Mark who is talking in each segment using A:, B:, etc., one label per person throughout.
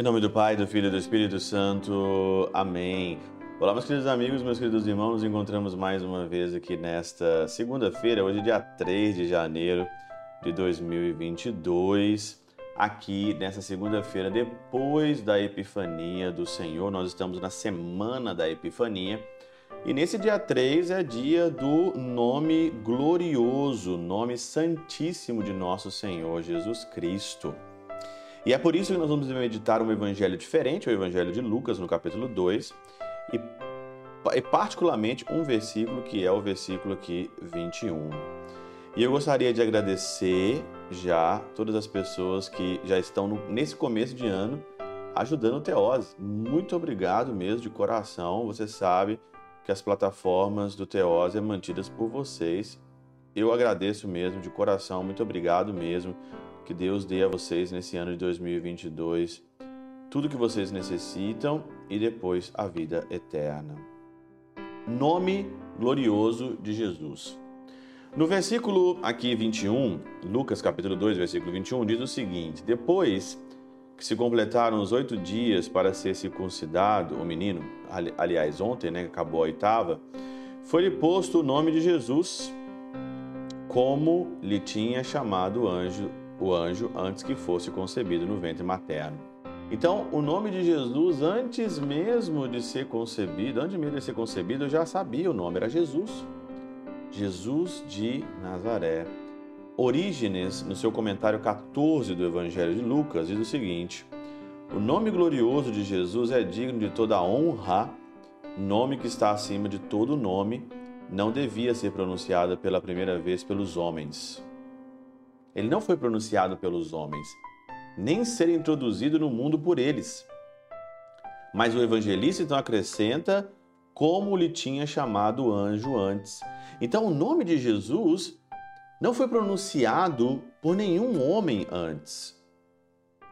A: Em nome do Pai, do Filho e do Espírito Santo. Amém. Olá, meus queridos amigos, meus queridos irmãos, nos encontramos mais uma vez aqui nesta segunda-feira, hoje dia 3 de janeiro de 2022. Aqui nessa segunda-feira, depois da Epifania do Senhor, nós estamos na semana da Epifania. E nesse dia 3 é dia do nome glorioso, nome santíssimo de nosso Senhor Jesus Cristo. E é por isso que nós vamos meditar um evangelho diferente, o evangelho de Lucas, no capítulo 2, e, e particularmente um versículo que é o versículo aqui 21. E eu gostaria de agradecer já todas as pessoas que já estão no, nesse começo de ano ajudando o Teose. Muito obrigado mesmo de coração. Você sabe que as plataformas do Teose é mantidas por vocês. Eu agradeço mesmo de coração. Muito obrigado mesmo que Deus dê a vocês nesse ano de 2022 tudo que vocês necessitam e depois a vida eterna. Nome glorioso de Jesus. No versículo aqui 21, Lucas capítulo 2, versículo 21, diz o seguinte: Depois que se completaram os oito dias para ser circuncidado o menino, aliás, ontem, né, acabou a oitava, foi-lhe posto o nome de Jesus, como lhe tinha chamado o anjo o anjo antes que fosse concebido no ventre materno. Então, o nome de Jesus, antes mesmo de ser concebido, antes mesmo de ser concebido, eu já sabia o nome, era Jesus. Jesus de Nazaré. Orígenes, no seu comentário 14 do Evangelho de Lucas, diz o seguinte: O nome glorioso de Jesus é digno de toda honra, nome que está acima de todo nome, não devia ser pronunciado pela primeira vez pelos homens. Ele não foi pronunciado pelos homens, nem ser introduzido no mundo por eles. Mas o evangelista então acrescenta como lhe tinha chamado o anjo antes. Então o nome de Jesus não foi pronunciado por nenhum homem antes.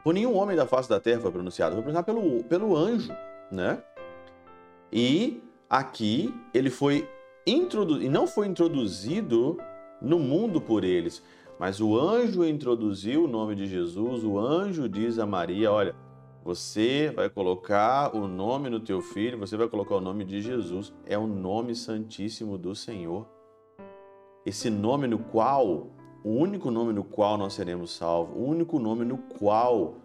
A: Por nenhum homem da face da terra foi pronunciado, foi pronunciado pelo, pelo anjo, né? E aqui ele foi introduzido, não foi introduzido no mundo por eles, mas o anjo introduziu o nome de Jesus, o anjo diz a Maria: Olha, você vai colocar o nome no teu filho, você vai colocar o nome de Jesus, é o nome santíssimo do Senhor. Esse nome no qual, o único nome no qual nós seremos salvos, o único nome no qual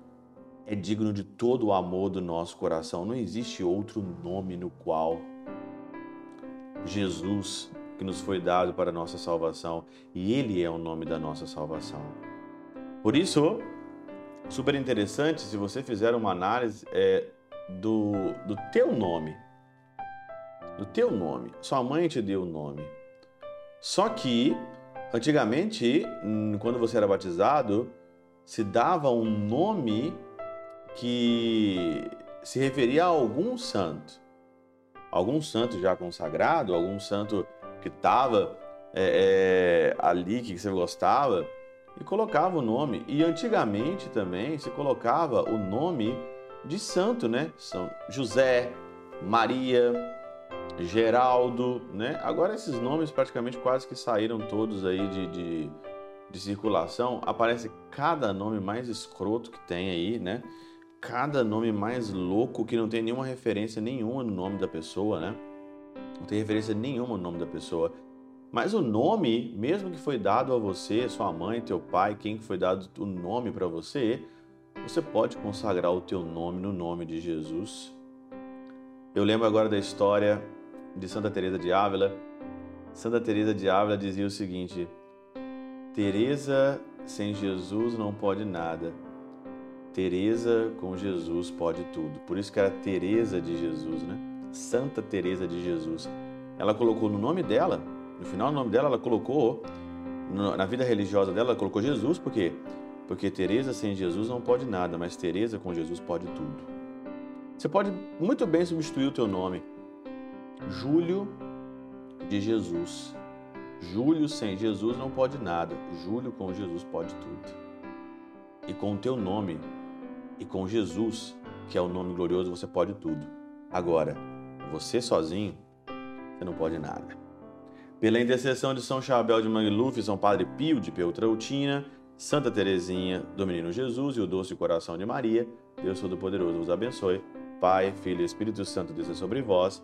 A: é digno de todo o amor do nosso coração. Não existe outro nome no qual Jesus que nos foi dado para a nossa salvação e Ele é o nome da nossa salvação. Por isso, super interessante se você fizer uma análise é, do, do teu nome. Do teu nome. Sua mãe te deu o nome. Só que, antigamente, quando você era batizado, se dava um nome que se referia a algum santo. Algum santo já consagrado, algum santo que estava é, é, ali, que você gostava, e colocava o nome. E antigamente também se colocava o nome de santo, né? São José, Maria, Geraldo, né? Agora esses nomes praticamente quase que saíram todos aí de, de, de circulação. Aparece cada nome mais escroto que tem aí, né? Cada nome mais louco que não tem nenhuma referência nenhuma no nome da pessoa, né? não tem referência nenhuma no nome da pessoa. Mas o nome, mesmo que foi dado a você, sua mãe, teu pai, quem foi dado o nome para você, você pode consagrar o teu nome no nome de Jesus. Eu lembro agora da história de Santa Teresa de Ávila. Santa Teresa de Ávila dizia o seguinte: Teresa sem Jesus não pode nada. Teresa com Jesus pode tudo. Por isso que era Teresa de Jesus, né? Santa Teresa de Jesus. Ela colocou no nome dela, no final do nome dela, ela colocou na vida religiosa dela, ela colocou Jesus, por quê? Porque Teresa sem Jesus não pode nada, mas Teresa com Jesus pode tudo. Você pode muito bem substituir o teu nome. Júlio de Jesus. Júlio sem Jesus não pode nada. Júlio com Jesus pode tudo. E com o teu nome e com Jesus, que é o nome glorioso, você pode tudo. Agora, você sozinho, você não pode nada. Pela intercessão de São Chabel de Mangluf, São Padre Pio de Peltrautina, Santa Teresinha do Menino Jesus e o Doce Coração de Maria, Deus Todo-Poderoso vos abençoe. Pai, Filho e Espírito Santo desça sobre vós